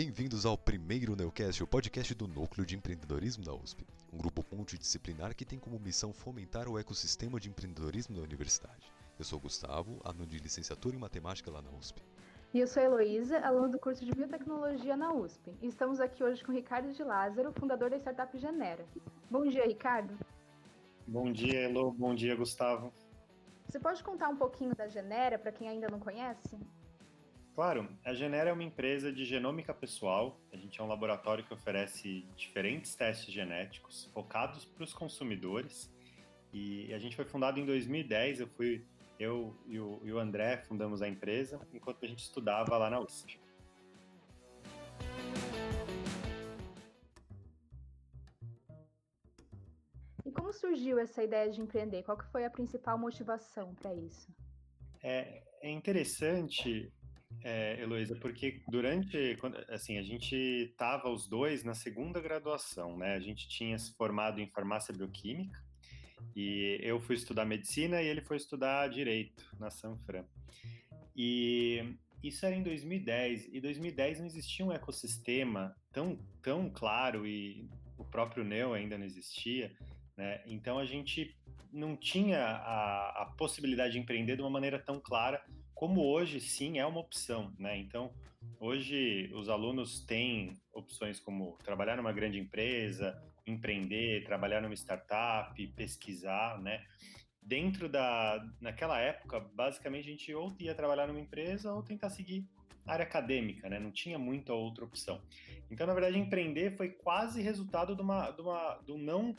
Bem-vindos ao primeiro Neocast, o podcast do Núcleo de Empreendedorismo da USP, um grupo multidisciplinar que tem como missão fomentar o ecossistema de empreendedorismo da universidade. Eu sou Gustavo, aluno de licenciatura em matemática lá na USP. E eu sou a Heloísa, aluna do curso de Biotecnologia na USP. E estamos aqui hoje com o Ricardo de Lázaro, fundador da startup Genera. Bom dia, Ricardo. Bom dia, Elo. Bom dia, Gustavo. Você pode contar um pouquinho da Genera para quem ainda não conhece? Claro, a Genera é uma empresa de genômica pessoal. A gente é um laboratório que oferece diferentes testes genéticos focados para os consumidores. E a gente foi fundado em 2010. Eu fui eu e o, e o André fundamos a empresa enquanto a gente estudava lá na USP. E como surgiu essa ideia de empreender? Qual que foi a principal motivação para isso? É, é interessante, é, Heloísa, porque durante, assim, a gente estava os dois na segunda graduação, né? A gente tinha se formado em farmácia bioquímica e eu fui estudar medicina e ele foi estudar direito na Sanfran. E isso era em 2010, e 2010 não existia um ecossistema tão, tão claro e o próprio Neo ainda não existia, né? Então a gente não tinha a, a possibilidade de empreender de uma maneira tão clara como hoje sim é uma opção, né? Então, hoje os alunos têm opções como trabalhar numa grande empresa, empreender, trabalhar numa startup, pesquisar, né? Dentro da, naquela época, basicamente a gente ou ia trabalhar numa empresa ou tentar seguir área acadêmica, né? Não tinha muita outra opção. Então, na verdade, empreender foi quase resultado de uma, de uma, do não,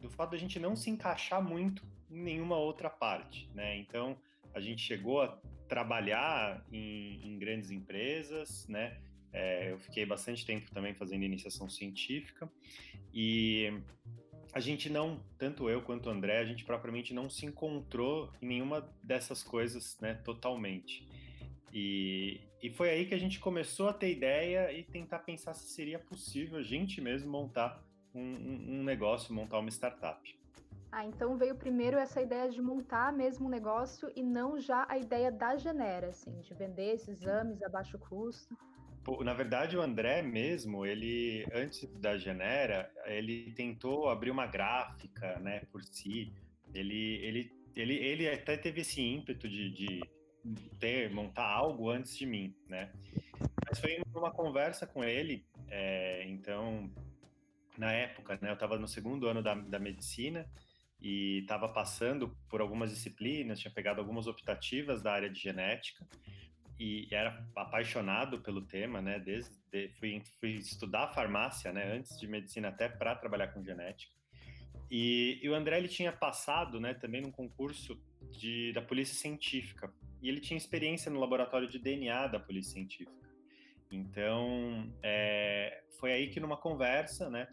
do fato da gente não se encaixar muito em nenhuma outra parte, né? Então, a gente chegou a trabalhar em, em grandes empresas, né? É, eu fiquei bastante tempo também fazendo iniciação científica e a gente não, tanto eu quanto o André, a gente propriamente não se encontrou em nenhuma dessas coisas, né, totalmente. E, e foi aí que a gente começou a ter ideia e tentar pensar se seria possível a gente mesmo montar um, um negócio, montar uma startup. Ah, então veio primeiro essa ideia de montar mesmo um negócio e não já a ideia da Genera, assim, de vender esses exames a baixo custo. Na verdade, o André mesmo, ele antes da Genera, ele tentou abrir uma gráfica, né, por si. Ele, ele, ele, ele até teve esse ímpeto de, de ter montar algo antes de mim, né? Mas foi uma conversa com ele, é, então na época, né, eu estava no segundo ano da, da medicina e estava passando por algumas disciplinas, tinha pegado algumas optativas da área de genética e era apaixonado pelo tema, né? Desde fui, fui estudar farmácia, né? Antes de medicina até para trabalhar com genética. E, e, o André ele tinha passado, né? Também num concurso de, da polícia científica e ele tinha experiência no laboratório de DNA da polícia científica. Então é, foi aí que numa conversa, né?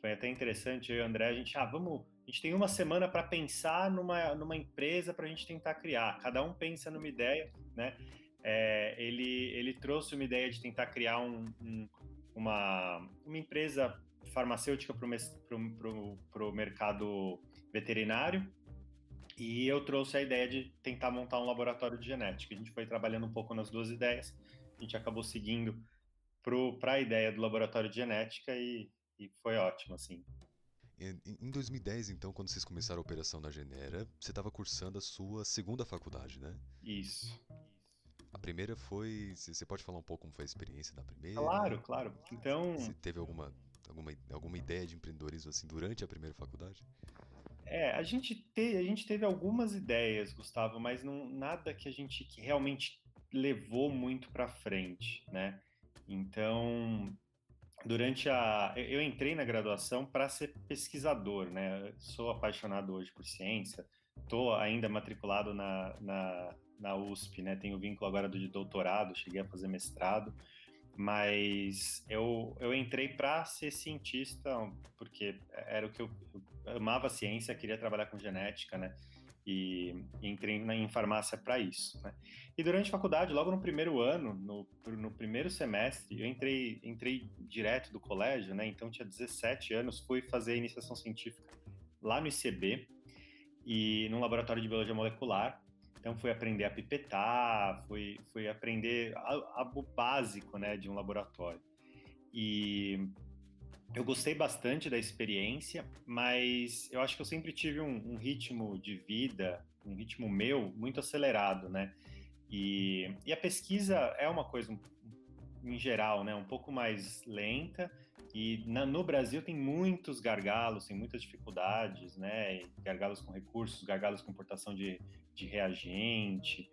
Foi até interessante, eu e o André, a gente, ah, vamos, a gente tem uma semana para pensar numa, numa empresa para a gente tentar criar. Cada um pensa numa ideia, né? É, ele, ele trouxe uma ideia de tentar criar um, um, uma, uma empresa farmacêutica para o mercado veterinário e eu trouxe a ideia de tentar montar um laboratório de genética. A gente foi trabalhando um pouco nas duas ideias, a gente acabou seguindo para a ideia do laboratório de genética e, e foi ótimo, assim. Em 2010, então, quando vocês começaram a operação na Genera, você estava cursando a sua segunda faculdade, né? Isso. A primeira foi. Você pode falar um pouco como foi a experiência da primeira? Claro, claro. Então. Você teve alguma, alguma, alguma ideia de empreendedorismo assim durante a primeira faculdade? É, a gente, te, a gente teve algumas ideias, Gustavo, mas não, nada que a gente que realmente levou muito para frente, né? Então, durante a. Eu entrei na graduação para ser pesquisador, né? sou apaixonado hoje por ciência, estou ainda matriculado na, na, na USP, né? Tenho vínculo agora de doutorado, cheguei a fazer mestrado, mas eu, eu entrei para ser cientista, porque era o que eu, eu amava ciência, queria trabalhar com genética, né? E, entrei na, em farmácia para isso. Né? E durante a faculdade, logo no primeiro ano, no, no primeiro semestre, eu entrei, entrei direto do colégio, né? Então tinha 17 anos, fui fazer iniciação científica lá no ICB e num laboratório de biologia molecular. Então fui aprender a pipetar, fui, fui aprender o básico né, de um laboratório. E eu gostei bastante da experiência, mas eu acho que eu sempre tive um, um ritmo de vida, um ritmo meu muito acelerado, né? E, e a pesquisa é uma coisa, em geral, né, um pouco mais lenta. E na, no Brasil tem muitos gargalos, tem muitas dificuldades, né? Gargalos com recursos, gargalos com importação de, de reagente.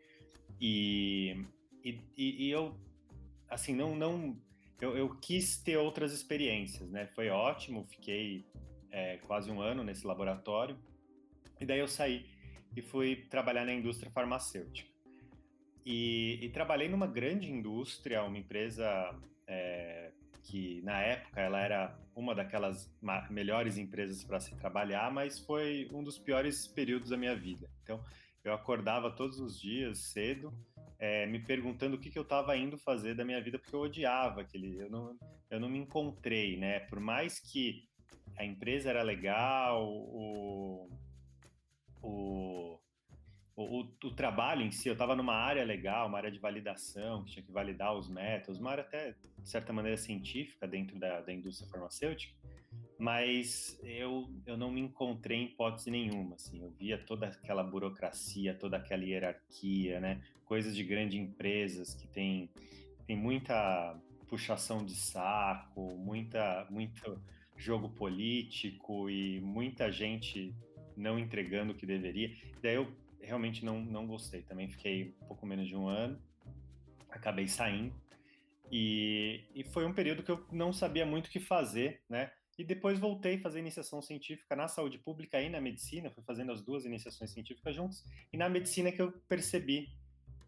E, e, e eu, assim, não, não eu, eu, quis ter outras experiências, né? Foi ótimo, fiquei é, quase um ano nesse laboratório. E daí eu saí e fui trabalhar na indústria farmacêutica. E, e trabalhei numa grande indústria, uma empresa é, que na época ela era uma daquelas melhores empresas para se trabalhar, mas foi um dos piores períodos da minha vida. Então eu acordava todos os dias cedo, é, me perguntando o que, que eu estava indo fazer da minha vida, porque eu odiava aquele, eu não, eu não me encontrei, né? Por mais que a empresa era legal, o, o o, o, trabalho em si, eu estava numa área legal, uma área de validação, que tinha que validar os métodos, uma área até, de certa maneira, científica dentro da, da indústria farmacêutica, mas eu, eu não me encontrei em hipótese nenhuma, assim, eu via toda aquela burocracia, toda aquela hierarquia, né, coisas de grandes empresas que tem, tem muita puxação de saco, muita, muito jogo político e muita gente não entregando o que deveria. Daí eu realmente não, não gostei. Também fiquei um pouco menos de um ano, acabei saindo. E, e foi um período que eu não sabia muito o que fazer, né? E depois voltei a fazer iniciação científica na saúde pública e na medicina, fui fazendo as duas iniciações científicas juntas. E na medicina que eu percebi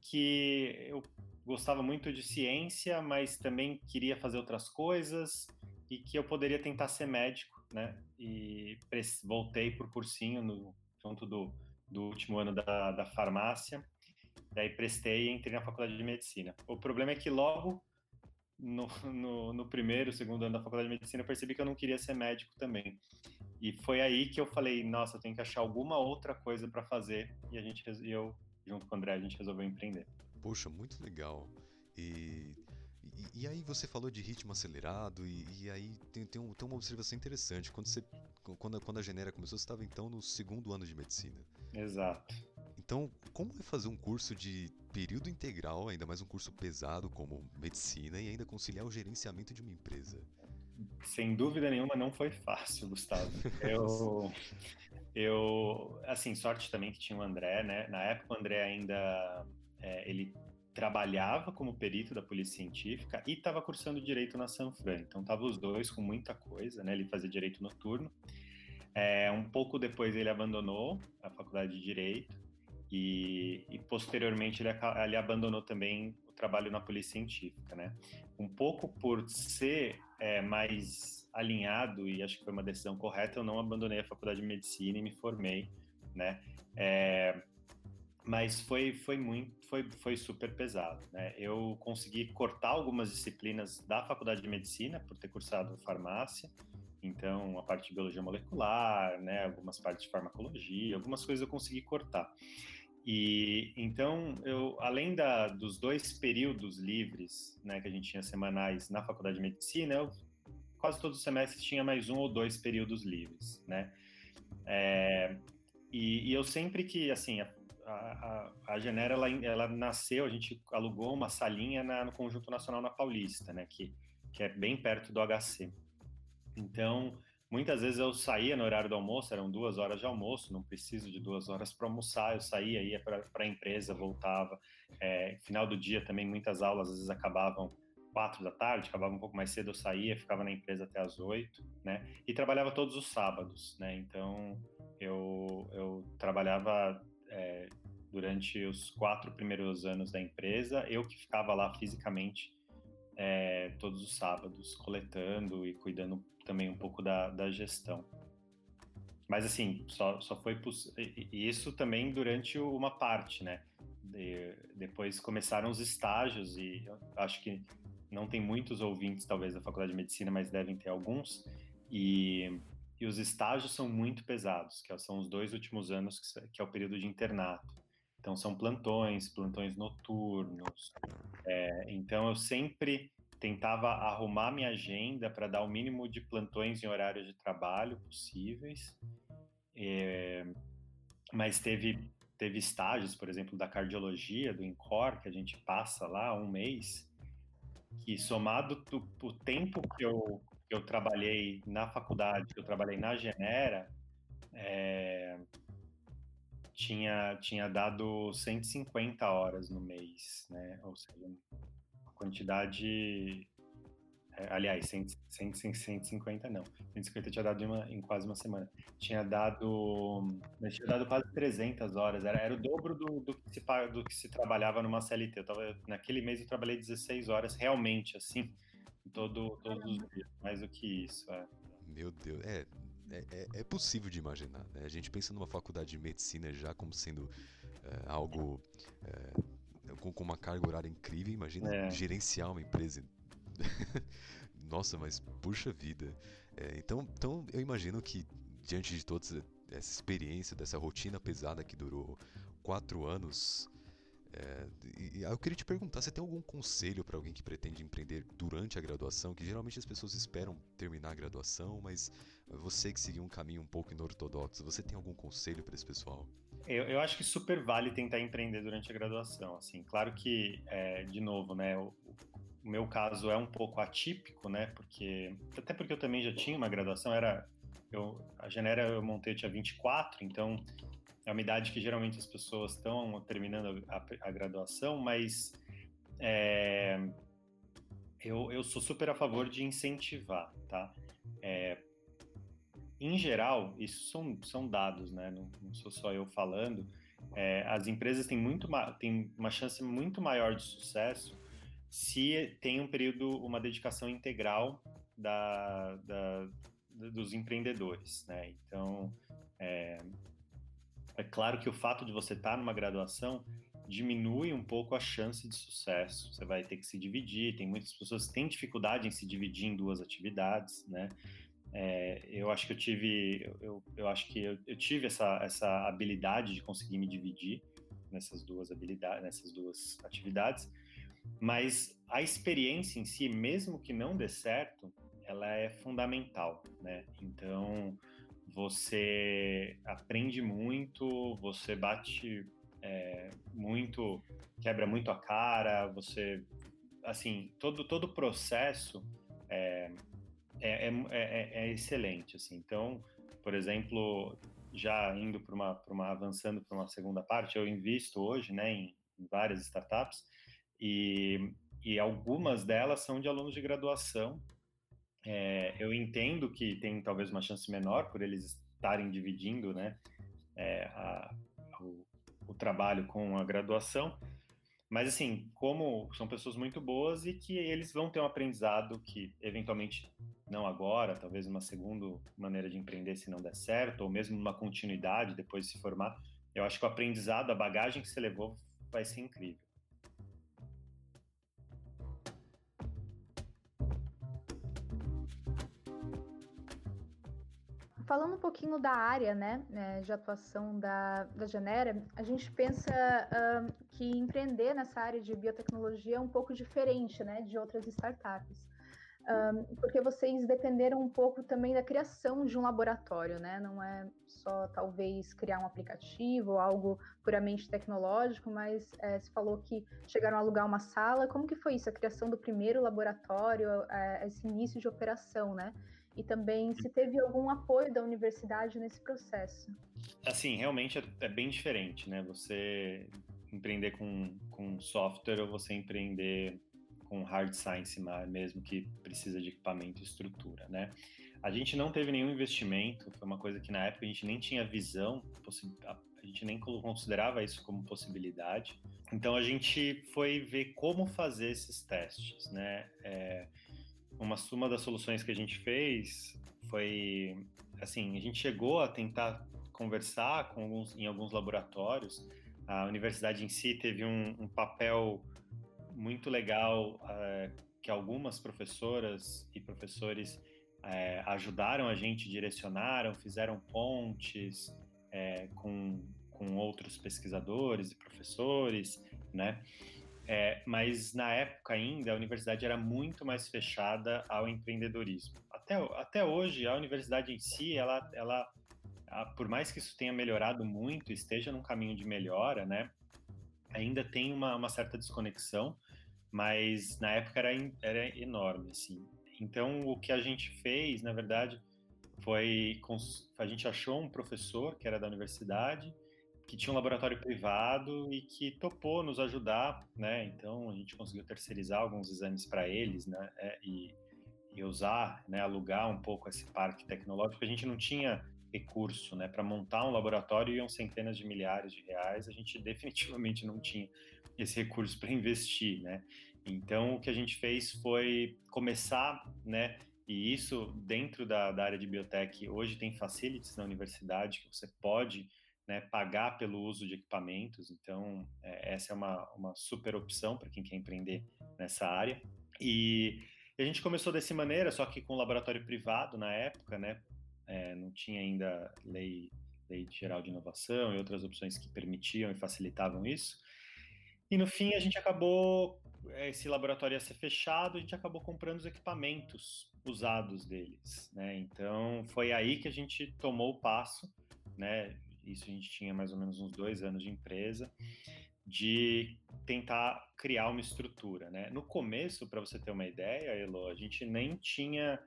que eu gostava muito de ciência, mas também queria fazer outras coisas e que eu poderia tentar ser médico, né? E voltei por cursinho no, junto do do último ano da, da farmácia. Daí prestei e entrei na faculdade de medicina. O problema é que logo no, no, no, primeiro, segundo ano da faculdade de medicina, eu percebi que eu não queria ser médico também. E foi aí que eu falei, nossa, eu tenho que achar alguma outra coisa para fazer. E a gente, e eu, junto com o André, a gente resolveu empreender. Poxa, muito legal. E, e, e aí você falou de ritmo acelerado, e, e aí tem, tem, um, tem, uma observação interessante. Quando, você, quando, quando a Genera começou, você estava então no segundo ano de medicina. Exato. Então, como é fazer um curso de período integral, ainda mais um curso pesado como medicina, e ainda conciliar o gerenciamento de uma empresa? Sem dúvida nenhuma, não foi fácil, Gustavo. Eu, eu assim, sorte também que tinha o André, né? Na época, o André ainda é, ele trabalhava como perito da polícia científica e estava cursando direito na Sanfran. Então, tava os dois com muita coisa, né? Ele fazia direito noturno é, um pouco depois ele abandonou a faculdade de Direito e, e posteriormente ele, ele, abandonou também o trabalho na polícia científica, né? Um pouco por ser é, mais alinhado e acho que foi uma decisão correta, eu não abandonei a faculdade de medicina e me formei, né? É, mas foi foi muito foi foi super pesado, né? Eu consegui cortar algumas disciplinas da faculdade de medicina por ter cursado farmácia então, a parte de biologia molecular, né, algumas partes de farmacologia, algumas coisas eu consegui cortar. E então, eu, além da, dos dois períodos livres, né, que a gente tinha semanais na faculdade de medicina, eu quase todos os semestres tinha mais um ou dois períodos livres, né? É, e, e, eu sempre que, assim, a, a, a Genera, ela, ela nasceu, a gente alugou uma salinha na, no Conjunto Nacional na Paulista, né, que, que é bem perto do HC. Então, muitas vezes eu saía no horário do almoço, eram duas horas de almoço, não preciso de duas horas para almoçar, eu saía, ia para a empresa, voltava. É, final do dia também, muitas aulas às vezes acabavam quatro da tarde, acabava um pouco mais cedo, eu saía, ficava na empresa até as oito, né? E trabalhava todos os sábados, né? Então, eu, eu trabalhava é, durante os quatro primeiros anos da empresa, eu que ficava lá fisicamente é, todos os sábados, coletando e cuidando também um pouco da, da gestão. Mas assim, só, só foi isso também durante uma parte, né? De, depois começaram os estágios e acho que não tem muitos ouvintes talvez da faculdade de medicina, mas devem ter alguns. E, e os estágios são muito pesados, que são os dois últimos anos que, que é o período de internato. Então são plantões, plantões noturnos. É, então eu sempre tentava arrumar minha agenda para dar o mínimo de plantões em horários de trabalho possíveis. É, mas teve teve estágios, por exemplo, da cardiologia, do INCOR, que a gente passa lá um mês, que somado o tempo que eu, que eu trabalhei na faculdade, que eu trabalhei na Genera, é, tinha, tinha dado 150 horas no mês, né? Ou seja, quantidade é, aliás, 100, 100, 150 não. 150 tinha dado em, uma, em, quase uma semana. Tinha dado. Tinha dado quase 300 horas. Era, era o dobro do, do, que se, do que se trabalhava numa CLT. Eu tava, naquele mês eu trabalhei 16 horas, realmente, assim, todo, todos os dias. Mais do que isso. É. Meu Deus, é, é, é, possível de imaginar. Né? A gente pensa numa faculdade de medicina já como sendo é, algo. Com, com, uma carga horária incrível, imagina é. gerenciar uma empresa Nossa, mas puxa vida. É, então, então eu imagino que diante de toda essa experiência, dessa rotina pesada que durou quatro anos, é, e eu queria te perguntar, você tem algum conselho para alguém que pretende empreender durante a graduação? Que geralmente as pessoas esperam terminar a graduação, mas você que seguiu um caminho um pouco inortodoxo, você tem algum conselho para esse pessoal? Eu, eu, acho que super vale tentar empreender durante a graduação. Assim, claro que, é, de novo, né, o, o meu caso é um pouco atípico, né? Porque até porque eu também já tinha uma graduação, era eu a Genera eu montei eu tinha 24, então é uma idade que geralmente as pessoas estão terminando a, a, a graduação, mas é, eu, eu sou super a favor de incentivar, tá? É, em geral, isso são, são dados, né? Não, não sou só eu falando. É, as empresas têm, muito, têm uma chance muito maior de sucesso se tem um período, uma dedicação integral da, da dos empreendedores, né? Então, é, é, claro que o fato de você estar numa graduação diminui um pouco a chance de sucesso. Você vai ter que se dividir. Tem muitas pessoas que têm dificuldade em se dividir em duas atividades, né? É, eu acho que eu tive, eu, eu acho que eu, eu, tive essa, essa habilidade de conseguir me dividir nessas duas habilidades, nessas duas atividades. Mas a experiência em si, mesmo que não dê certo, ela é fundamental, né? Então, você aprende muito, você bate é, muito, quebra muito a cara, você, assim, todo todo o processo é, é, é, é, excelente, assim. Então, por exemplo, já indo para uma, uma avançando para uma segunda parte, eu invisto hoje, né, em, em várias startups e, e algumas delas são de alunos de graduação. É, eu entendo que tem talvez uma chance menor por eles estarem dividindo né, é, a, o, o trabalho com a graduação, mas assim, como são pessoas muito boas e que eles vão ter um aprendizado que eventualmente não agora, talvez uma segunda maneira de empreender se não der certo, ou mesmo uma continuidade depois de se formar, eu acho que o aprendizado, a bagagem que você levou vai ser incrível. Falando um pouquinho da área né, né, de atuação da, da Genera, a gente pensa uh, que empreender nessa área de biotecnologia é um pouco diferente né, de outras startups. Um, porque vocês dependeram um pouco também da criação de um laboratório, né? Não é só talvez criar um aplicativo ou algo puramente tecnológico, mas é, se falou que chegaram a alugar uma sala. Como que foi isso, a criação do primeiro laboratório, é, esse início de operação, né? e também se teve algum apoio da universidade nesse processo. Assim, realmente é, é bem diferente, né? Você empreender com, com software ou você empreender com hard science mesmo, que precisa de equipamento e estrutura, né? A gente não teve nenhum investimento, foi uma coisa que na época a gente nem tinha visão, a gente nem considerava isso como possibilidade. Então a gente foi ver como fazer esses testes, né? É, uma suma das soluções que a gente fez foi assim, a gente chegou a tentar conversar com alguns, em alguns laboratórios. A universidade em si teve um, um papel muito legal uh, que algumas professoras e professores uh, ajudaram a gente, direcionaram, fizeram pontes uh, com, com outros pesquisadores e professores, né? Mas na época ainda a universidade era muito mais fechada ao empreendedorismo. Até, até hoje a universidade em si, ela, ela, por mais que isso tenha melhorado muito, esteja num caminho de melhora, né? Ainda tem uma, uma certa desconexão, mas na época era, era enorme, assim. Então o que a gente fez, na verdade, foi a gente achou um professor que era da universidade que tinha um laboratório privado e que topou nos ajudar, né? Então a gente conseguiu terceirizar alguns exames para eles, né? É, e, e, usar, né? Alugar um pouco esse parque tecnológico. A gente não tinha recurso, né? Para montar um laboratório iam centenas de milhares de reais. A gente definitivamente não tinha esse recurso para investir, né? Então o que a gente fez foi começar, né? E isso dentro da, da área de biotech hoje tem facilities na universidade que você pode né, pagar pelo uso de equipamentos. Então, é, essa é uma, uma super opção para quem quer empreender nessa área. E, a gente começou dessa maneira, só que com laboratório privado na época, né? É, não tinha ainda lei, lei geral de inovação e outras opções que permitiam e facilitavam isso. E no fim a gente acabou, esse laboratório ia ser fechado, a gente acabou comprando os equipamentos usados deles, né? Então foi aí que a gente tomou o passo, né? isso a gente tinha mais ou menos uns dois anos de empresa, de tentar criar uma estrutura, né? No começo, para você ter uma ideia, Elo, a gente nem tinha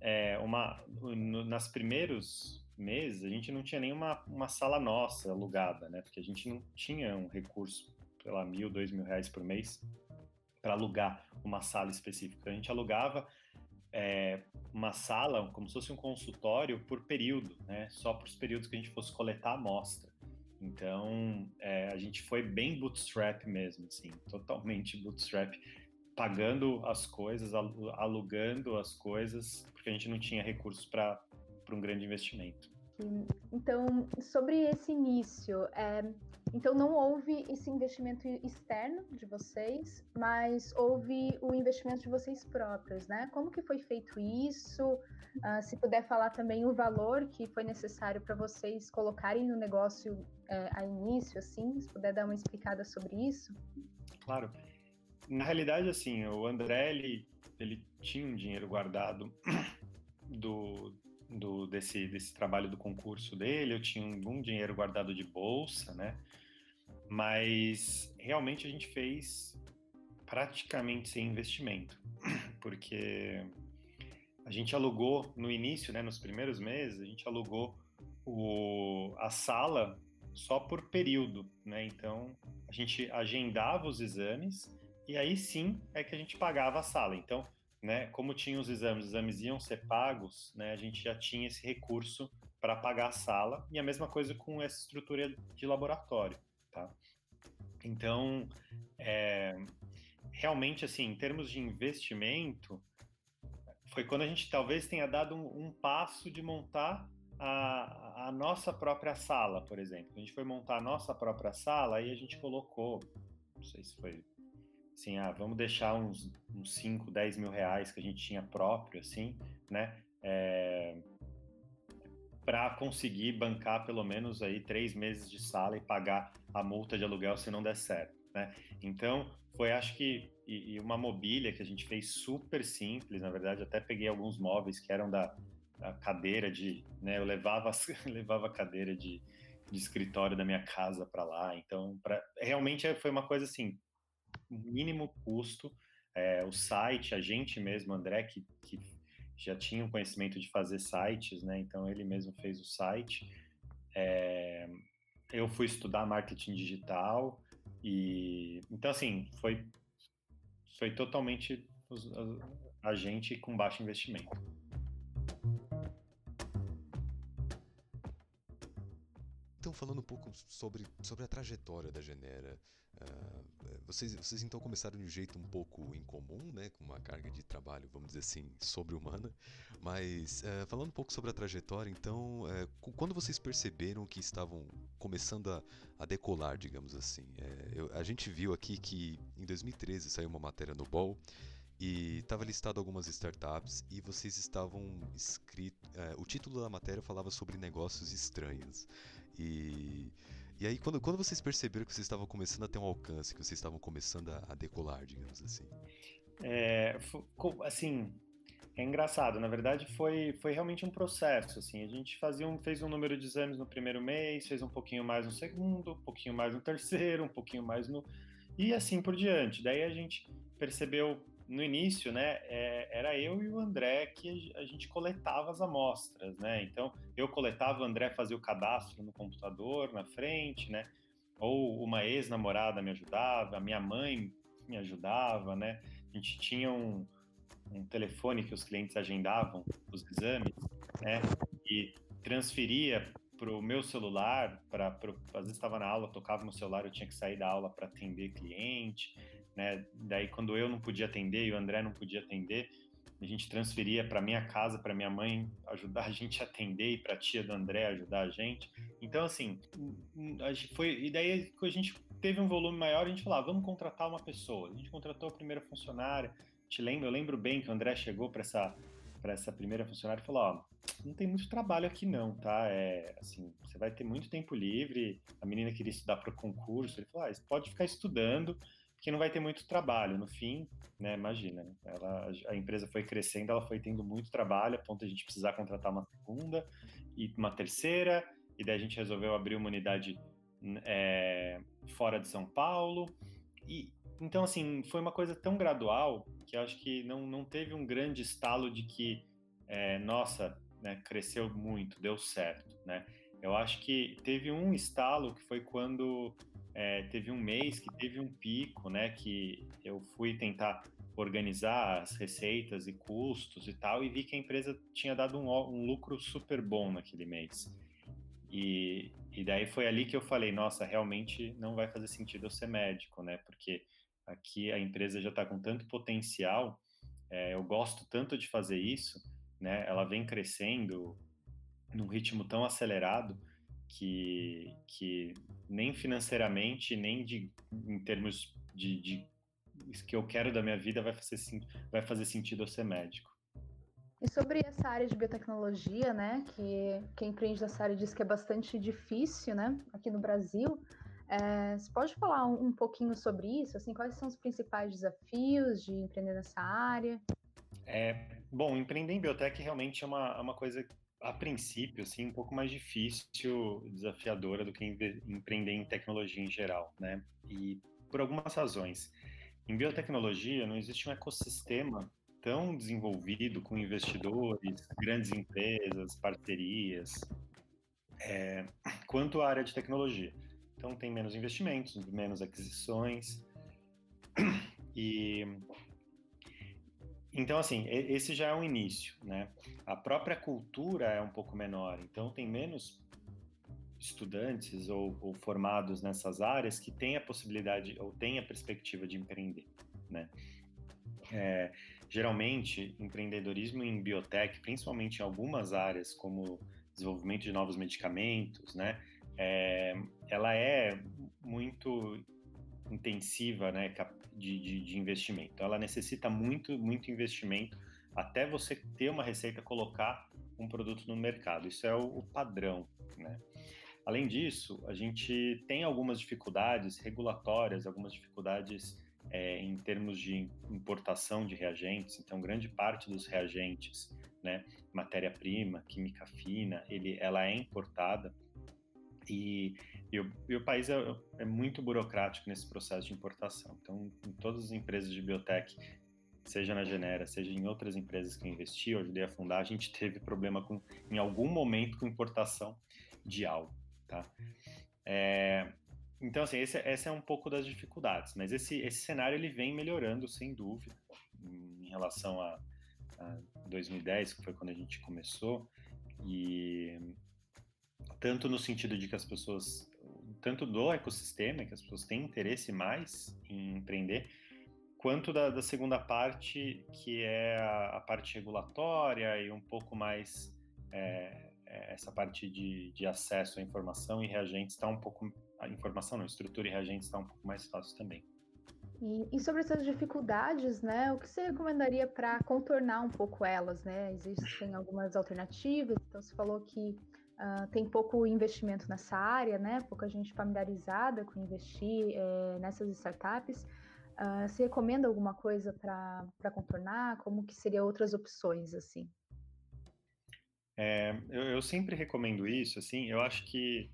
é, uma... No, nas primeiros meses, a gente não tinha nenhuma uma sala nossa alugada, né? Porque a gente não tinha um recurso, sei lá, mil, dois mil reais por mês para alugar uma sala específica. A gente alugava é, uma sala, como se fosse um consultório por período, né? Só para os períodos que a gente fosse coletar a amostra. Então, é, a gente foi bem bootstrap mesmo, assim, totalmente bootstrap, pagando as coisas, alugando as coisas, porque a gente não tinha recursos para um grande investimento. Então, sobre esse início, é, então não houve esse investimento externo de vocês, mas houve o investimento de vocês próprios, né? Como que foi feito isso? Uh, se puder falar também o valor que foi necessário para vocês colocarem no negócio é, a início, assim, se puder dar uma explicada sobre isso. Claro. Na realidade, assim, o André, ele, ele tinha um dinheiro guardado do, do, desse, desse trabalho do concurso dele, eu tinha um dinheiro guardado de bolsa, né? Mas realmente a gente fez praticamente sem investimento, porque a gente alugou no início, né, nos primeiros meses, a gente alugou o, a sala só por período, né? Então a gente agendava os exames e aí sim é que a gente pagava a sala. Então né, como tinha os exames, os exames iam ser pagos, né, a gente já tinha esse recurso para pagar a sala, e a mesma coisa com essa estrutura de laboratório? Então, é, realmente, assim, em termos de investimento, foi quando a gente talvez tenha dado um, um passo de montar a, a, nossa própria sala, por exemplo. A gente foi montar a nossa própria sala e a gente colocou, não sei se foi assim, ah, vamos deixar uns, uns 5, 10 mil reais que a gente tinha próprio, assim, né? É, para conseguir bancar pelo menos aí três meses de sala e pagar a multa de aluguel se não der certo, né? Então, foi acho que e, e uma mobília que a gente fez super simples, na verdade, até peguei alguns móveis que eram da, da cadeira de, né? Eu levava levava a cadeira de, de escritório da minha casa para lá, então pra, realmente foi uma coisa assim mínimo custo. É, o site, a gente mesmo, André, que, que já tinha o conhecimento de fazer sites, né? Então ele mesmo fez o site. É, eu fui estudar marketing digital e então assim foi foi totalmente a gente com baixo investimento. Então, falando um pouco sobre, sobre a trajetória da Genera, uh, vocês, vocês então começaram de um jeito um pouco incomum, né, com uma carga de trabalho, vamos dizer assim, sobre-humana, mas uh, falando um pouco sobre a trajetória, então, uh, quando vocês perceberam que estavam começando a, a decolar, digamos assim, eu, a gente viu aqui que em 2013 saiu uma matéria no BOL e estava listado algumas startups e vocês estavam escrito. o título da matéria falava sobre negócios estranhos. E, E aí, quando, quando vocês perceberam que vocês estavam começando a ter um alcance, que vocês estavam começando a, a decolar, digamos assim? É, assim, é engraçado, na verdade foi, foi realmente um processo, assim, a gente fazia um, fez um número de exames no primeiro mês, fez um pouquinho mais no segundo, um pouquinho mais no terceiro, um pouquinho mais no... e assim por diante. Daí a gente percebeu no início, né, é, era eu e o André que a gente coletava as amostras, né, então eu coletava, o André fazia o cadastro no computador, na frente, né, ou uma ex-namorada me ajudava, a minha mãe me ajudava, né, a gente tinha um um telefone que os clientes agendavam os exames, né? E transferia para o meu celular, para às vezes estava na aula, tocava no celular, eu tinha que sair da aula para atender cliente, né? Daí quando eu não podia atender e o André não podia atender, a gente transferia para minha casa, para minha mãe ajudar a gente a atender e para a tia do André ajudar a gente. Então assim, foi e daí a gente teve um volume maior, a gente falou, ah, vamos contratar uma pessoa. A gente contratou a primeira funcionária, te lembro, eu lembro bem que o André chegou para essa para essa primeira funcionária e falou: ó, não tem muito trabalho aqui não, tá? É assim, você vai ter muito tempo livre. A menina queria estudar para o concurso, ele falou: ah, pode ficar estudando, porque não vai ter muito trabalho. No fim, né? Imagina, ela, a empresa foi crescendo, ela foi tendo muito trabalho, a ponto de a gente precisar contratar uma segunda e uma terceira. E daí a gente resolveu abrir uma unidade é, fora de São Paulo. E, então, assim, foi uma coisa tão gradual que acho que não, não teve um grande estalo de que, é, nossa, né, cresceu muito, deu certo, né? Eu acho que teve um estalo que foi quando é, teve um mês que teve um pico, né? Que eu fui tentar organizar as receitas e custos e tal, e vi que a empresa tinha dado um, um lucro super bom naquele mês. E, e daí foi ali que eu falei, nossa, realmente não vai fazer sentido eu ser médico, né? Porque aqui a empresa já está com tanto potencial, é, eu gosto tanto de fazer isso, né? Ela vem crescendo num ritmo tão acelerado que, que nem financeiramente, nem de, em termos de, de que eu quero da minha vida vai fazer, vai fazer sentido eu ser médico. E sobre essa área de biotecnologia, né, que quem empreende nessa área diz que é bastante difícil, né, aqui no Brasil, é, você pode falar um, um, pouquinho sobre isso? Assim, quais são os principais desafios de empreender nessa área? É, bom, empreender em biotech realmente é uma, é uma coisa, a princípio, assim, um pouco mais difícil, desafiadora do que empreender em tecnologia em geral, né? E por algumas razões. Em biotecnologia não existe um ecossistema tão desenvolvido com investidores, grandes empresas, parcerias, é, quanto a área de tecnologia. Então tem menos investimentos, menos aquisições. E então assim, esse já é um início, né? A própria cultura é um pouco menor, então tem menos estudantes ou, ou formados nessas áreas que têm a possibilidade ou têm a perspectiva de empreender, né? É, geralmente, empreendedorismo em biotech, principalmente em algumas áreas como desenvolvimento de novos medicamentos, né? é, ela é muito intensiva né, de, de, de, investimento. Ela necessita muito, muito investimento até você ter uma receita, colocar um produto no mercado. Isso é o, o padrão. Né? Além disso, a gente tem algumas dificuldades regulatórias, algumas dificuldades é, em termos de importação de reagentes. Então, grande parte dos reagentes, né, matéria-prima, química fina, ele, ela é importada. E, e, o, e o, país é, é, muito burocrático nesse processo de importação. Então, em todas as empresas de biotech, seja na Genera, seja em outras empresas que eu investi, eu ajudei a fundar, a gente teve problema com, em algum momento com importação de algo, tá? É, então, assim, esse, essa é um pouco das dificuldades, mas esse, esse cenário ele vem melhorando, sem dúvida, em relação a, a 2010, que foi quando a gente começou, e tanto no sentido de que as pessoas, tanto do ecossistema, que as pessoas têm interesse mais em empreender, quanto da, da segunda parte, que é a, a, parte regulatória e um pouco mais é, é, essa parte de, de, acesso à informação e reagentes está um pouco, a informação não, estrutura e reagentes está um pouco mais fácil também. E, e, sobre essas dificuldades, né, o que você recomendaria para contornar um pouco elas, né? Existem algumas alternativas, então você falou que uh, tem pouco investimento nessa área, né? Pouca gente familiarizada com investir é, nessas startups. Uh, você recomenda alguma coisa para contornar? Como que seriam outras opções, assim? É, eu, eu, sempre recomendo isso, assim, eu acho que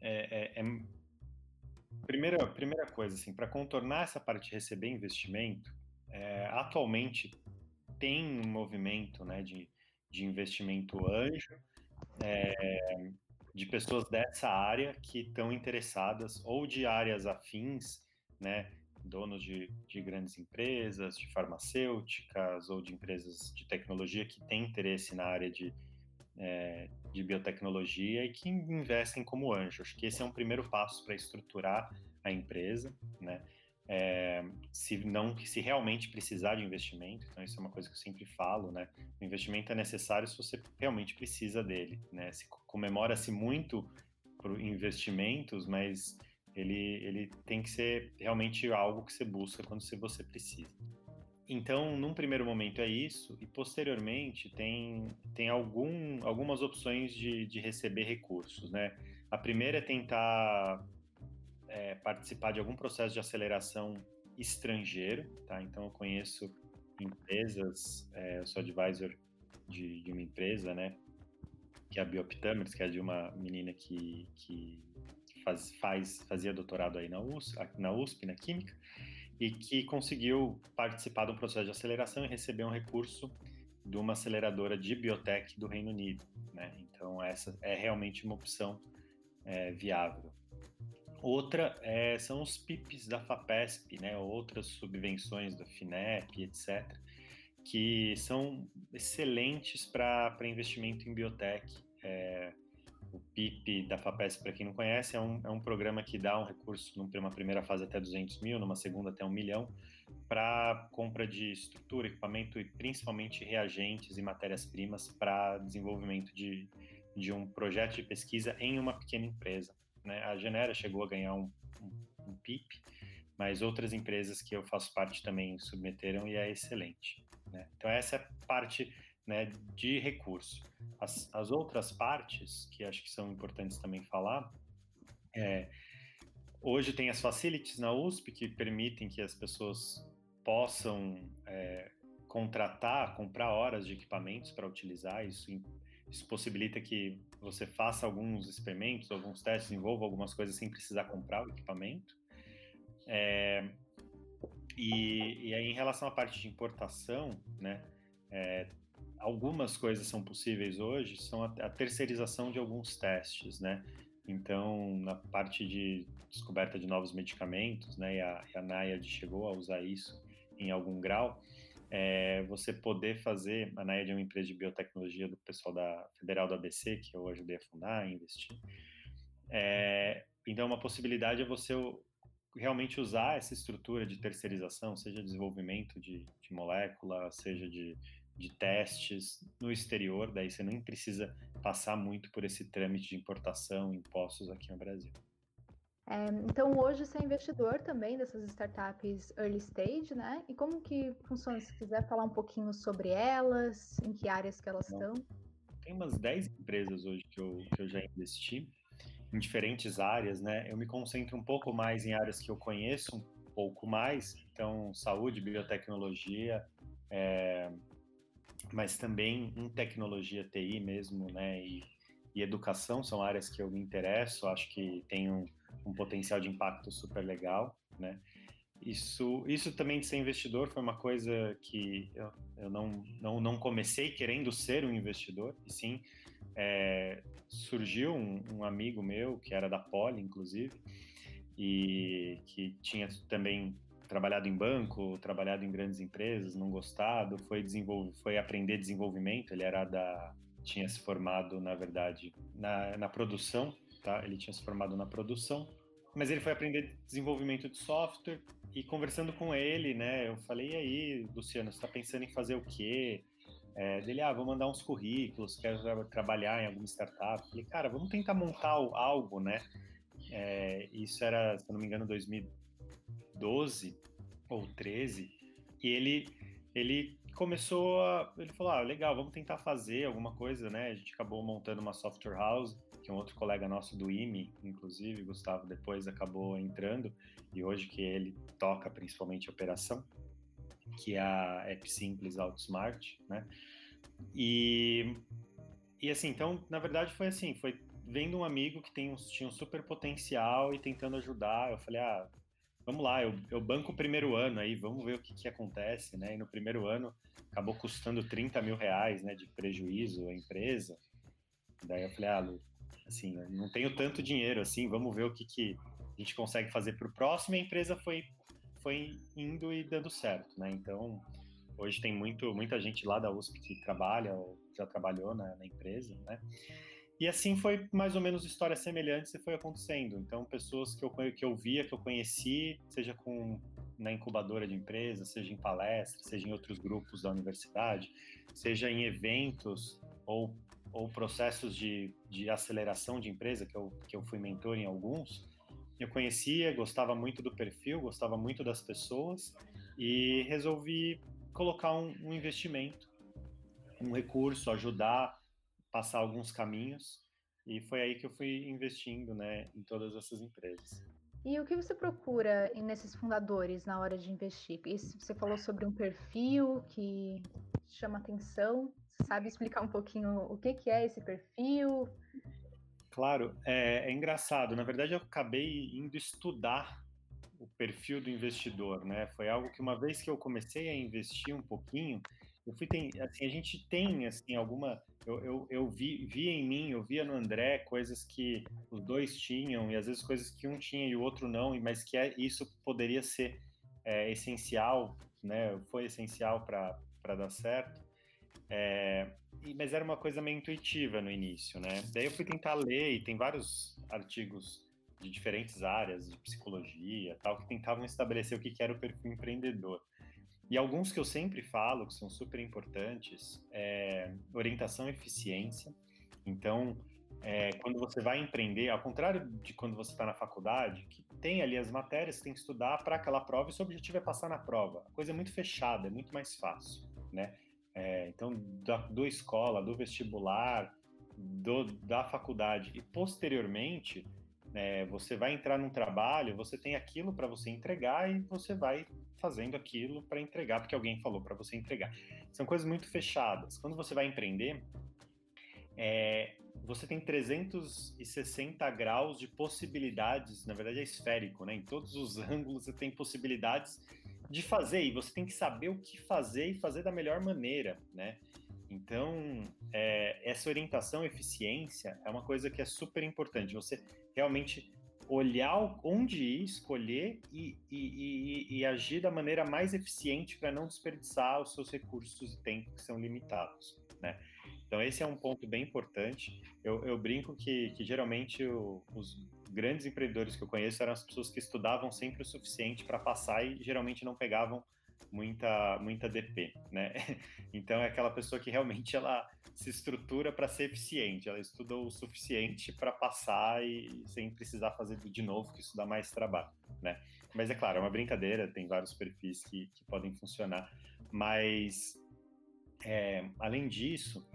é, é, é primeira, primeira coisa, assim, para contornar essa parte de receber investimento, é, atualmente tem um movimento né, de, de investimento anjo, é, de pessoas dessa área que estão interessadas, ou de áreas afins, né, donos de, de grandes empresas, de farmacêuticas ou de empresas de tecnologia que têm interesse na área de, é, de biotecnologia e que investem como anjo. Acho que esse é um primeiro passo para estruturar a empresa, né? É, se não se realmente precisar de investimento, então isso é uma coisa que eu sempre falo, né? O investimento é necessário se você realmente precisa dele, né? Se comemora-se muito por investimentos, mas ele, ele tem que ser realmente algo que você busca quando você precisa. Então, num primeiro momento é isso, e posteriormente tem, tem algum, algumas opções de, de receber recursos, né? A primeira é tentar é, participar de algum processo de aceleração estrangeiro, tá? Então, eu conheço empresas, é, eu sou advisor de, de, uma empresa, né? Que é a Bioptamers, que é de uma menina que, que faz, faz, fazia doutorado aí na USP, na USP, na Química, e que conseguiu participar de um processo de aceleração e receber um recurso de uma aceleradora de biotech do Reino Unido, né? Então essa é realmente uma opção é, viável. Outra é, são os PIPs da FAPESP, né? Outras subvenções da FINEP, etc., que são excelentes para investimento em biotech. É, o PIP da FAPESP, para quem não conhece, é um, é um programa que dá um recurso numa primeira fase até 200 mil, numa segunda até um milhão, para compra de estrutura, equipamento e principalmente reagentes e matérias-primas para desenvolvimento de, de um projeto de pesquisa em uma pequena empresa. Né? A Genera chegou a ganhar um, um, um PIP, mas outras empresas que eu faço parte também submeteram e é excelente. Né? Então essa é parte né, de recurso. As, as outras partes, que acho que são importantes também falar, é, hoje tem as facilities na USP que permitem que as pessoas possam é, contratar, comprar horas de equipamentos para utilizar. Isso, isso possibilita que você faça alguns experimentos, alguns testes, envolva algumas coisas sem precisar comprar o equipamento. É, e, e aí, em relação à parte de importação, né, é, algumas coisas são possíveis hoje são a, a, terceirização de alguns testes, né? Então, na parte de descoberta de novos medicamentos, né, e a, a NIAID chegou a usar isso em algum grau, é, você poder fazer, a NIAID é uma empresa de biotecnologia do pessoal da Federal do ABC, que eu ajudei a fundar e investir, é, então uma possibilidade é você realmente usar essa estrutura de terceirização, seja desenvolvimento de, de molécula, seja de de testes no exterior, daí você nem precisa passar muito por esse trâmite de importação, impostos aqui no Brasil. É, então hoje você é investidor também dessas startups early stage, né? E como que funciona? Se quiser falar um pouquinho sobre elas, em que áreas que elas estão? Tem umas 10 empresas hoje que eu, que eu já investi em diferentes áreas, né? Eu me concentro um pouco mais em áreas que eu conheço um pouco mais, então saúde, biotecnologia, é, mas também em tecnologia TI mesmo, né, e, e educação são áreas que eu me interesso, acho que tem um, um potencial de impacto super legal, né. Isso, isso também de ser investidor foi uma coisa que eu, eu não, não, não comecei querendo ser um investidor, e sim é, surgiu um, um, amigo meu, que era da Poli, inclusive, e que tinha também trabalhado em banco, trabalhado em grandes empresas, não gostado, foi foi aprender desenvolvimento. Ele era da, tinha se formado, na verdade, na, na produção, tá? Ele tinha se formado na produção, mas ele foi aprender desenvolvimento de software e conversando com ele, né? Eu falei, e aí, Luciano, você está pensando em fazer o quê? É, dele, ah, vou mandar uns currículos, quero trabalhar em alguma startup. Falei, cara, vamos tentar montar algo, né? É, isso era, se não me engano, 2000 12 ou 13, e ele, ele começou a. Ele falou: ah, legal, vamos tentar fazer alguma coisa, né? A gente acabou montando uma software house, que um outro colega nosso do IME, inclusive, Gustavo, depois acabou entrando, e hoje que ele toca principalmente operação, que é a App Simples Outsmart, né? E, e assim, então, na verdade foi assim, foi vendo um amigo que tem um, tinha um super potencial e tentando ajudar, eu falei, ah, vamos lá, eu, eu banco o primeiro ano aí, vamos ver o que, que acontece, né? E no primeiro ano acabou custando 30 mil reais, né, de prejuízo à empresa. Daí eu falei, ah, Lu, assim, não tenho tanto dinheiro assim, vamos ver o que, que a gente consegue fazer para o próximo. E a empresa foi, foi indo e dando certo, né? Então, hoje tem muito, muita gente lá da USP que trabalha ou já trabalhou na, na empresa, né? E assim foi mais ou menos histórias semelhantes e foi acontecendo. Então, pessoas que eu, que eu via, que eu conheci, seja com na incubadora de empresas, seja em palestras, seja em outros grupos da universidade, seja em eventos ou, ou processos de, de aceleração de empresa, que eu, que eu fui mentor em alguns, eu conhecia, gostava muito do perfil, gostava muito das pessoas e resolvi colocar um, um investimento, um recurso, ajudar passar alguns caminhos e foi aí que eu fui investindo, né, em todas essas empresas. E o que você procura nesses fundadores na hora de investir? Você falou sobre um perfil que chama atenção. Sabe explicar um pouquinho o que, que é esse perfil? Claro, é, é engraçado. Na verdade, eu acabei indo estudar o perfil do investidor, né? Foi algo que uma vez que eu comecei a investir um pouquinho, eu fui tem, assim, a gente tem assim alguma eu, eu, eu vi, via em mim, eu via no André coisas que os dois tinham e às vezes coisas que um tinha e o outro não, mas que é, isso poderia ser é, essencial, né? Foi essencial para dar certo. É, mas era uma coisa meio intuitiva no início, né? Daí eu fui tentar ler e tem vários artigos de diferentes áreas de psicologia, tal, que tentavam estabelecer o que era o perfil empreendedor. E alguns que eu sempre falo, que são super importantes, é orientação e eficiência. Então, é, quando você vai empreender, ao contrário de quando você está na faculdade, que tem ali as matérias, tem que estudar para aquela prova e seu objetivo é passar na prova. A coisa é muito fechada, é muito mais fácil, né? É, então, da, do escola, do vestibular, do, da faculdade e posteriormente, é, você vai entrar num trabalho, você tem aquilo para você entregar e você vai fazendo aquilo para entregar, porque alguém falou para você entregar. São coisas muito fechadas. Quando você vai empreender, é, você tem 360 graus de possibilidades, na verdade é esférico, né? Em todos os ângulos você tem possibilidades de fazer e você tem que saber o que fazer e fazer da melhor maneira, né? Então, é, essa orientação eficiência é uma coisa que é super importante. Você realmente olhar onde ir, escolher e, e, e, e agir da maneira mais eficiente para não desperdiçar os seus recursos e tempo que são limitados, né? Então esse é um ponto bem importante. Eu, eu brinco que, que geralmente o, os grandes empreendedores que eu conheço eram as pessoas que estudavam sempre o suficiente para passar e geralmente não pegavam muita muita DP, né? Então é aquela pessoa que realmente ela se estrutura para ser eficiente, ela estuda o suficiente para passar e sem precisar fazer de novo, que isso dá mais trabalho, né? Mas é claro, é uma brincadeira, tem vários perfis que, que podem funcionar, mas é, além disso,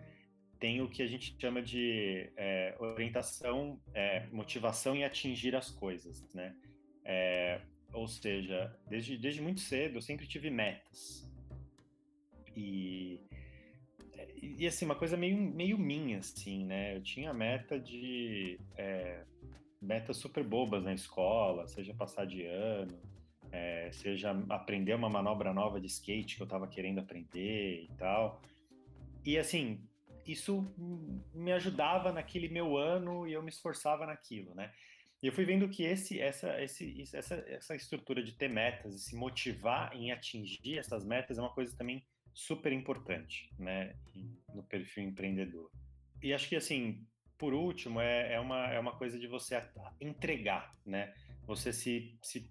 tem o que a gente chama de é, orientação, é, motivação em atingir as coisas, né? É, ou seja, desde, desde muito cedo eu sempre tive metas. E, e assim, uma coisa meio, meio minha, assim, né? Eu tinha meta de. É, metas super bobas na escola, seja passar de ano, é, seja aprender uma manobra nova de skate que eu estava querendo aprender e tal. E assim, isso me ajudava naquele meu ano e eu me esforçava naquilo, né? E eu fui vendo que esse, essa, esse, essa, essa estrutura de ter metas e se motivar em atingir essas metas é uma coisa também super importante, né, no perfil empreendedor. E acho que, assim, por último, é, é, uma, é uma coisa de você entregar, né? Você se, se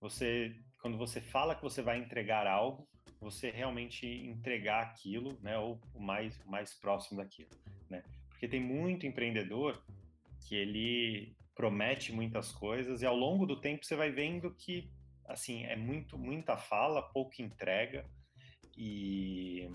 você quando você fala que você vai entregar algo, você realmente entregar aquilo, né, ou o mais mais próximo daquilo, né? Porque tem muito empreendedor que ele promete muitas coisas e ao longo do tempo você vai vendo que assim é muito muita fala, pouca entrega e,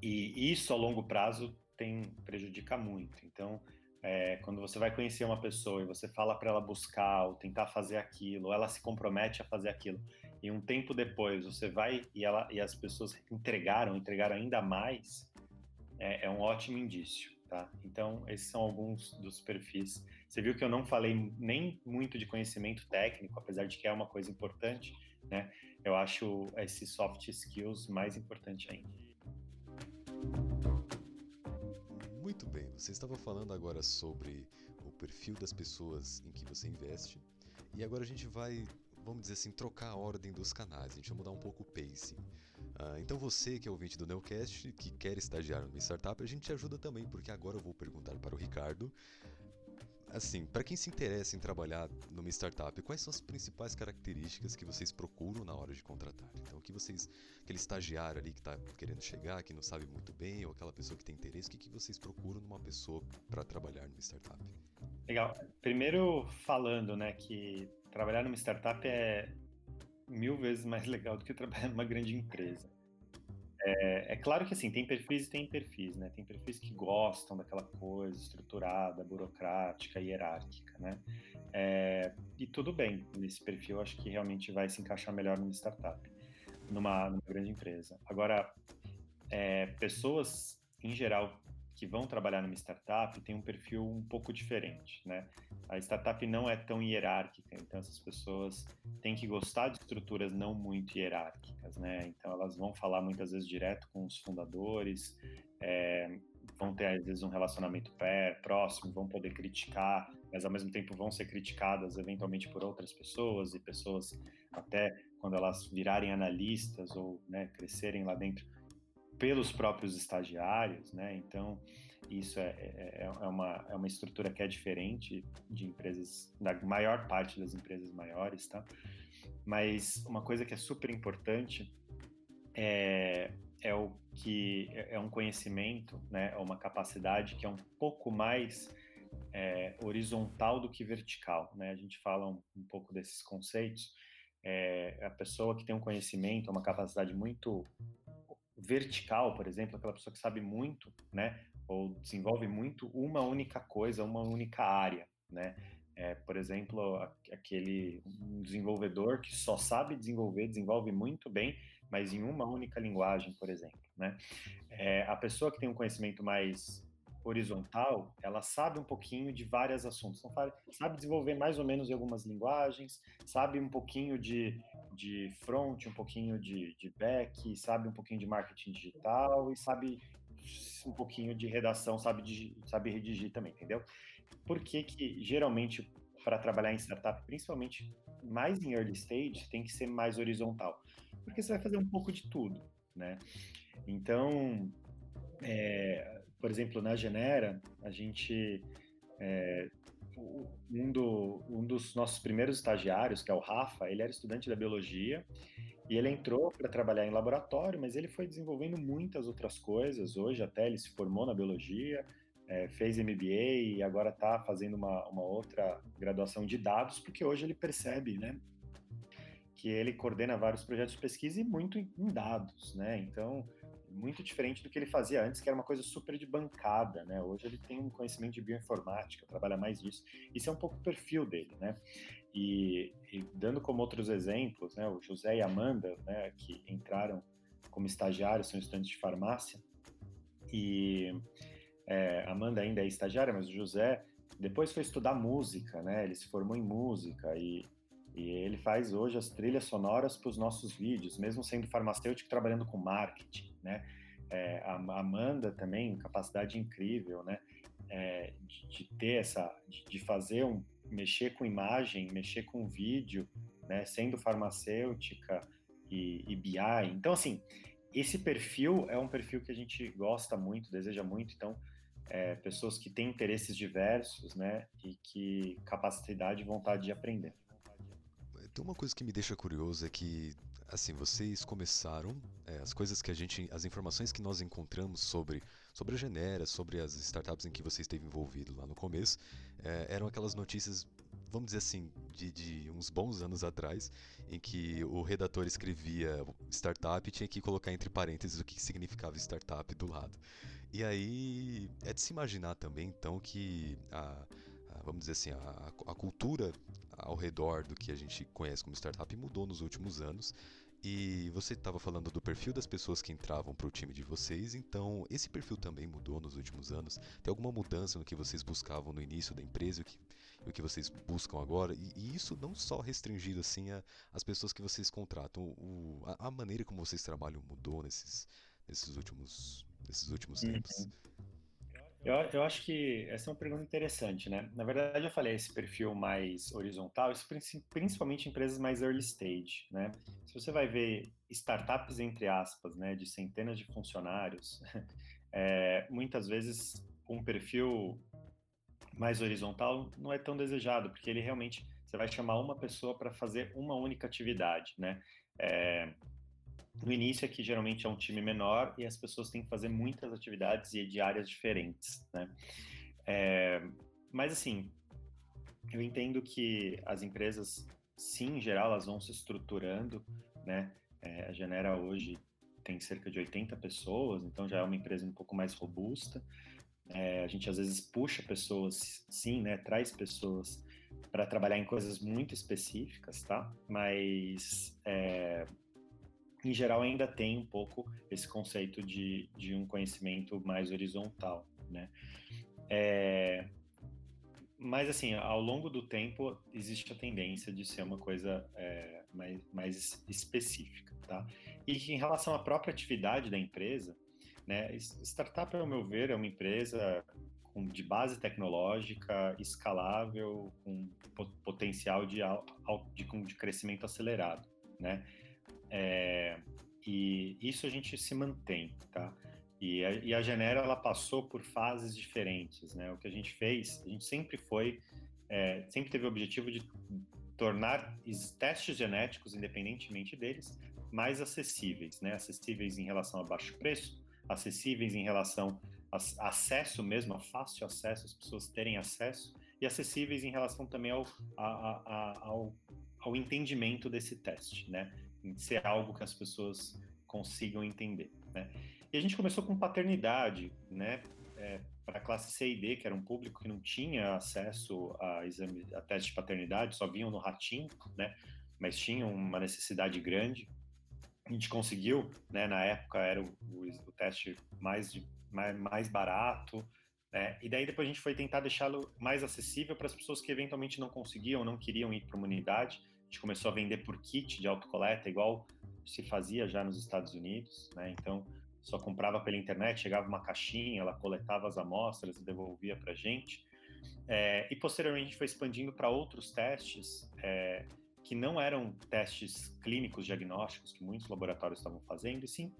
e isso a longo prazo tem prejudica muito. Então, é, quando você vai conhecer uma pessoa e você fala para ela buscar ou tentar fazer aquilo, ela se compromete a fazer aquilo, e um tempo depois você vai e, ela, e as pessoas entregaram, entregaram ainda mais, é, é um ótimo indício. Tá? Então, esses são alguns dos perfis. Você viu que eu não falei nem muito de conhecimento técnico, apesar de que é uma coisa importante, né? Eu acho esses soft skills mais importante ainda. Muito bem, você estava falando agora sobre o perfil das pessoas em que você investe. E agora a gente vai, vamos dizer assim, trocar a ordem dos canais. A gente vai mudar um pouco o pacing. Uh, então você que é ouvinte do Neocast, que quer estagiar numa startup, a gente te ajuda também, porque agora eu vou perguntar para o Ricardo assim, para quem se interessa em trabalhar numa startup, quais são as principais características que vocês procuram na hora de contratar? Então, o que vocês, aquele estagiário ali que está querendo chegar, que não sabe muito bem, ou aquela pessoa que tem interesse, o que, que vocês procuram numa pessoa para trabalhar numa startup? Legal. Primeiro, falando, né, que trabalhar numa startup é mil vezes mais legal do que trabalhar numa grande empresa. É, é, claro que assim, tem perfis e tem perfis, né? Tem perfis que gostam daquela coisa estruturada, burocrática, hierárquica, né? É, e tudo bem, nesse perfil acho que realmente vai se encaixar melhor numa startup, numa, numa grande empresa. Agora, é, pessoas em geral que vão trabalhar numa startup têm um perfil um pouco diferente, né? A startup não é tão hierárquica, então essas pessoas têm que gostar de estruturas não muito hierárquicas, né? Então elas vão falar muitas vezes direto com os fundadores, é, vão ter às vezes um relacionamento pé, próximo, vão poder criticar, mas ao mesmo tempo vão ser criticadas eventualmente por outras pessoas e pessoas até quando elas virarem analistas ou né, crescerem lá dentro pelos próprios estagiários, né? Então isso é, é, é, é, uma, é uma estrutura que é diferente de empresas, da maior parte das empresas maiores, tá? Mas uma coisa que é super importante é, é o que é, é um conhecimento, né? É uma capacidade que é um pouco mais é, horizontal do que vertical, né? A gente fala um, um pouco desses conceitos. É, a pessoa que tem um conhecimento, uma capacidade muito vertical, por exemplo, aquela pessoa que sabe muito, né? ou desenvolve muito uma única coisa, uma única área, né? É, por exemplo, aquele um desenvolvedor que só sabe desenvolver, desenvolve muito bem, mas em uma única linguagem, por exemplo, né? É, a pessoa que tem um conhecimento mais horizontal, ela sabe um pouquinho de vários assuntos. Então, sabe desenvolver mais ou menos em algumas linguagens, sabe um pouquinho de, de front, um pouquinho de, de back, sabe um pouquinho de marketing digital e sabe um pouquinho de redação, sabe, de, sabe redigir também, entendeu? Por que que, geralmente, para trabalhar em startup, principalmente mais em early stage, tem que ser mais horizontal? Porque você vai fazer um pouco de tudo, né? Então, é, por exemplo, na Genera, a gente... É, um, do, um dos nossos primeiros estagiários, que é o Rafa, ele era estudante da biologia e ele entrou para trabalhar em laboratório, mas ele foi desenvolvendo muitas outras coisas. Hoje, até ele se formou na biologia, é, fez MBA e agora está fazendo uma, uma outra graduação de dados, porque hoje ele percebe, né, que ele coordena vários projetos de pesquisa e muito em dados, né? Então, muito diferente do que ele fazia antes, que era uma coisa super de bancada, né? Hoje ele tem um conhecimento de bioinformática, trabalha mais nisso. Isso é um pouco o perfil dele, né? E, e, dando como outros exemplos, né, o José e Amanda, né, que entraram como estagiários, são estudantes de farmácia, e é, Amanda ainda é estagiária, mas o José depois foi estudar música, né, ele se formou em música e, e ele faz hoje as trilhas sonoras para os nossos vídeos, mesmo sendo farmacêutico trabalhando com marketing, né, é, a Amanda também, capacidade incrível, né, é, de, de, ter essa, de, de fazer um mexer com imagem, mexer com vídeo, né, sendo farmacêutica e, e BI. Então, assim, esse perfil é um perfil que a gente gosta muito, deseja muito. Então, é, pessoas que têm interesses diversos, né, e que capacidade e vontade de aprender. Tem uma coisa que me deixa curioso é que assim, vocês começaram, é, as coisas que a gente, as informações que nós encontramos sobre, sobre a Genera, sobre as startups em que você esteve envolvido lá no começo, é, eram aquelas notícias vamos dizer assim, de, de, uns bons anos atrás, em que o redator escrevia startup e tinha que colocar entre parênteses o que significava startup do lado. E aí é de se imaginar também, então, que a, vamos dizer assim, a, a cultura ao redor do que a gente conhece como startup mudou nos últimos anos e você estava falando do perfil das pessoas que entravam para o time de vocês, então esse perfil também mudou nos últimos anos? Tem alguma mudança no que vocês buscavam no início da empresa e o que, o que vocês buscam agora? E, e, isso não só restringido assim às pessoas que vocês contratam, o, a, a, maneira como vocês trabalham mudou nesses, nesses últimos, nesses últimos uhum. tempos? Eu, eu acho que essa é uma pergunta interessante, né? Na verdade, eu falei esse perfil mais horizontal, isso principalmente em empresas mais early stage, né? Se você vai ver startups, entre aspas, né, de centenas de funcionários, é, muitas vezes um perfil mais horizontal não é tão desejado, porque ele realmente, você vai chamar uma pessoa para fazer uma única atividade, né? É, no início aqui geralmente é um time menor e as pessoas têm que fazer muitas atividades e de áreas diferentes, né? É, mas assim, eu entendo que as empresas, sim, em geral, elas vão se estruturando, né? É, a Genera hoje tem cerca de 80 pessoas, então já é uma empresa um pouco mais robusta. É, a gente às vezes puxa pessoas, sim, né? Traz pessoas para trabalhar em coisas muito específicas, tá? Mas é, em geral ainda tem um pouco esse conceito de, de um conhecimento mais horizontal, né? É, mas assim, ao longo do tempo existe a tendência de ser uma coisa é, mais, mais específica, tá? E em relação à própria atividade da empresa, né? Startup, ao meu ver, é uma empresa com, de base tecnológica, escalável, com potencial de, de, de crescimento acelerado, né? É, e isso a gente se mantém, tá? E a, e a Genera, ela passou por fases diferentes, né? O que a gente fez, a gente sempre foi, é, sempre teve o objetivo de tornar testes genéticos, independentemente deles, mais acessíveis, né? Acessíveis em relação a baixo preço, acessíveis em relação a acesso mesmo, a fácil acesso, as pessoas terem acesso, e acessíveis em relação também ao, a, a, ao, ao entendimento desse teste, né? Ser algo que as pessoas consigam entender, né? E a gente começou com paternidade, né? É, para a classe C e D, que era um público que não tinha acesso a exame, a teste de paternidade, só vinham no ratinho, né? Mas tinham uma necessidade grande. A gente conseguiu, né? Na época era o, o, o teste mais, mais, mais barato, né? E daí depois a gente foi tentar deixá-lo mais acessível para as pessoas que eventualmente não conseguiam, não queriam ir para uma unidade gente começou a vender por kit de autocoleta, igual se fazia já nos Estados Unidos, né? Então, só comprava pela internet, chegava uma caixinha, ela coletava as amostras e devolvia para a gente. É, e posteriormente foi expandindo para outros testes é, que não eram testes clínicos diagnósticos que muitos laboratórios estavam fazendo, e sim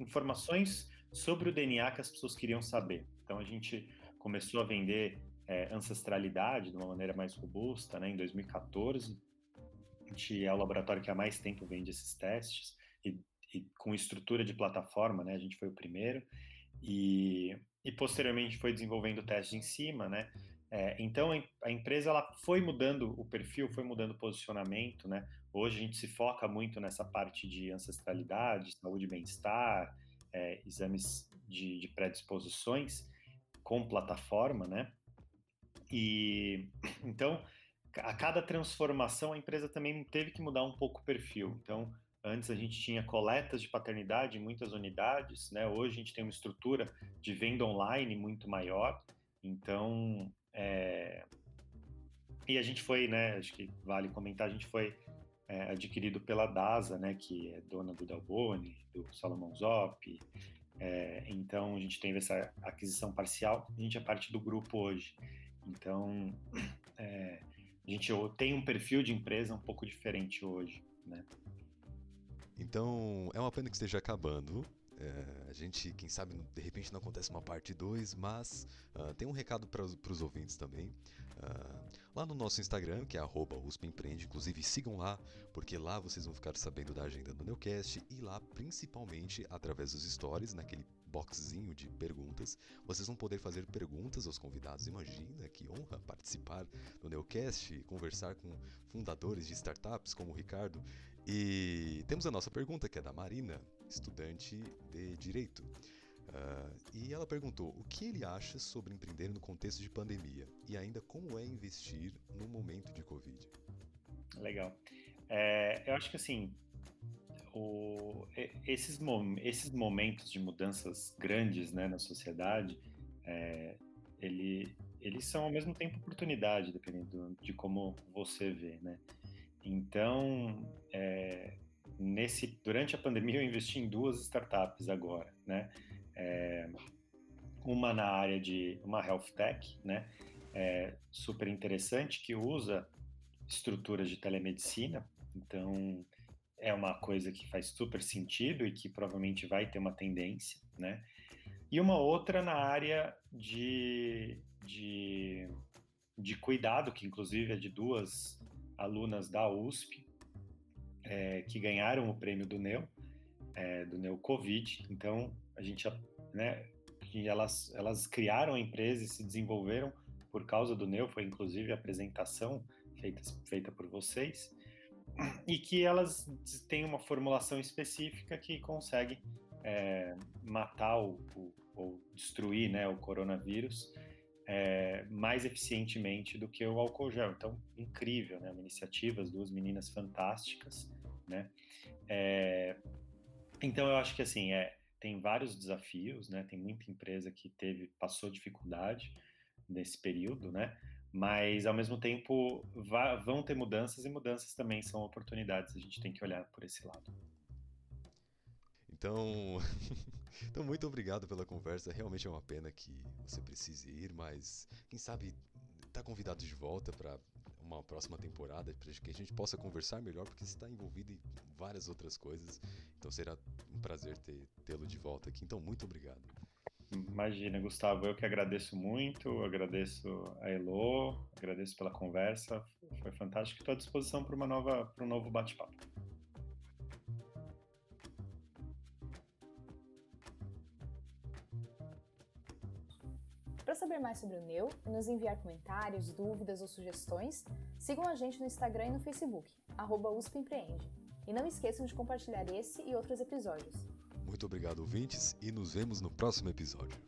informações sobre o DNA que as pessoas queriam saber. Então a gente começou a vender é, ancestralidade de uma maneira mais robusta, né, em 2014 gente é o laboratório que há mais tempo vende esses testes e, e com estrutura de plataforma, né? A gente foi o primeiro e, e posteriormente foi desenvolvendo testes em cima, né? É, então a empresa ela foi mudando o perfil, foi mudando o posicionamento, né? Hoje a gente se foca muito nessa parte de ancestralidade, saúde e bem-estar, é, exames de, de predisposições com plataforma, né? E então a cada transformação a empresa também teve que mudar um pouco o perfil. Então, antes a gente tinha coletas de paternidade em muitas unidades, né? Hoje a gente tem uma estrutura de venda online muito maior. Então, é... e a gente foi, né? Acho que vale comentar, a gente foi é, adquirido pela DASA, né? Que é dona do Dalboni, do Salomão Zop. É, então a gente teve essa aquisição parcial. A gente é parte do grupo hoje. Então, é, a gente tem um perfil de empresa um pouco diferente hoje, né? Então, é uma pena que esteja acabando É, a gente, quem sabe, de repente não acontece uma parte 2, mas uh, tem um recado para os ouvintes também. Uh, lá no nosso Instagram, que é USPEmpreende, inclusive sigam lá, porque lá vocês vão ficar sabendo da agenda do Neocast e lá, principalmente, através dos stories, naquele boxzinho de perguntas. Vocês vão poder fazer perguntas aos convidados. Imagina que honra participar do Neocast conversar com fundadores de startups como o Ricardo. E temos a nossa pergunta, que é da Marina, estudante de Direito. Uh, e ela perguntou o que ele acha sobre empreender no contexto de pandemia e ainda como é investir no momento de Covid. Legal. É, eu acho que assim, o, esses, esses momentos de mudanças grandes né, na sociedade, é, ele, eles são ao mesmo tempo oportunidade, dependendo de como você vê, né? Então, é, nesse, durante a pandemia eu investi em duas startups agora, né? É, uma na área de uma health tech, né? É, super interessante que usa estruturas de telemedicina. Então, é uma coisa que faz super sentido e que provavelmente vai ter uma tendência, né? E uma outra na área de, de, de cuidado, que inclusive é de duas alunas da USP, é, que ganharam o prêmio do NEO, é, do NEO Covid. Então, a gente, né, elas, elas criaram a empresa e se desenvolveram por causa do NEO, foi inclusive a apresentação feita, feita por vocês e que elas têm uma formulação específica que consegue é, matar ou destruir né, o coronavírus é, mais eficientemente do que o álcool gel. Então, incrível, né? Uma iniciativa, as duas meninas fantásticas, né? É, então, eu acho que assim, é, tem vários desafios, né? Tem muita empresa que teve, passou dificuldade nesse período, né? mas ao mesmo tempo vão ter mudanças e mudanças também são oportunidades. A gente tem que olhar por esse lado. Então, então muito obrigado pela conversa. Realmente é uma pena que você precise ir, mas quem sabe tá convidado de volta para uma próxima temporada para que a gente possa conversar melhor, porque você está envolvido em várias outras coisas. Então será um prazer tê-lo de volta aqui. Então muito obrigado. Imagina, Gustavo, eu que agradeço muito, agradeço a Elo, agradeço pela conversa, foi fantástico. Estou à disposição para uma nova, para um novo bate-papo. Saber mais sobre o Neu e nos enviar comentários, dúvidas ou sugestões, sigam a gente no Instagram e no Facebook, arroba USPEmpreende. E não esqueçam de compartilhar esse e outros episódios. Muito obrigado, ouvintes, e nos vemos no próximo episódio.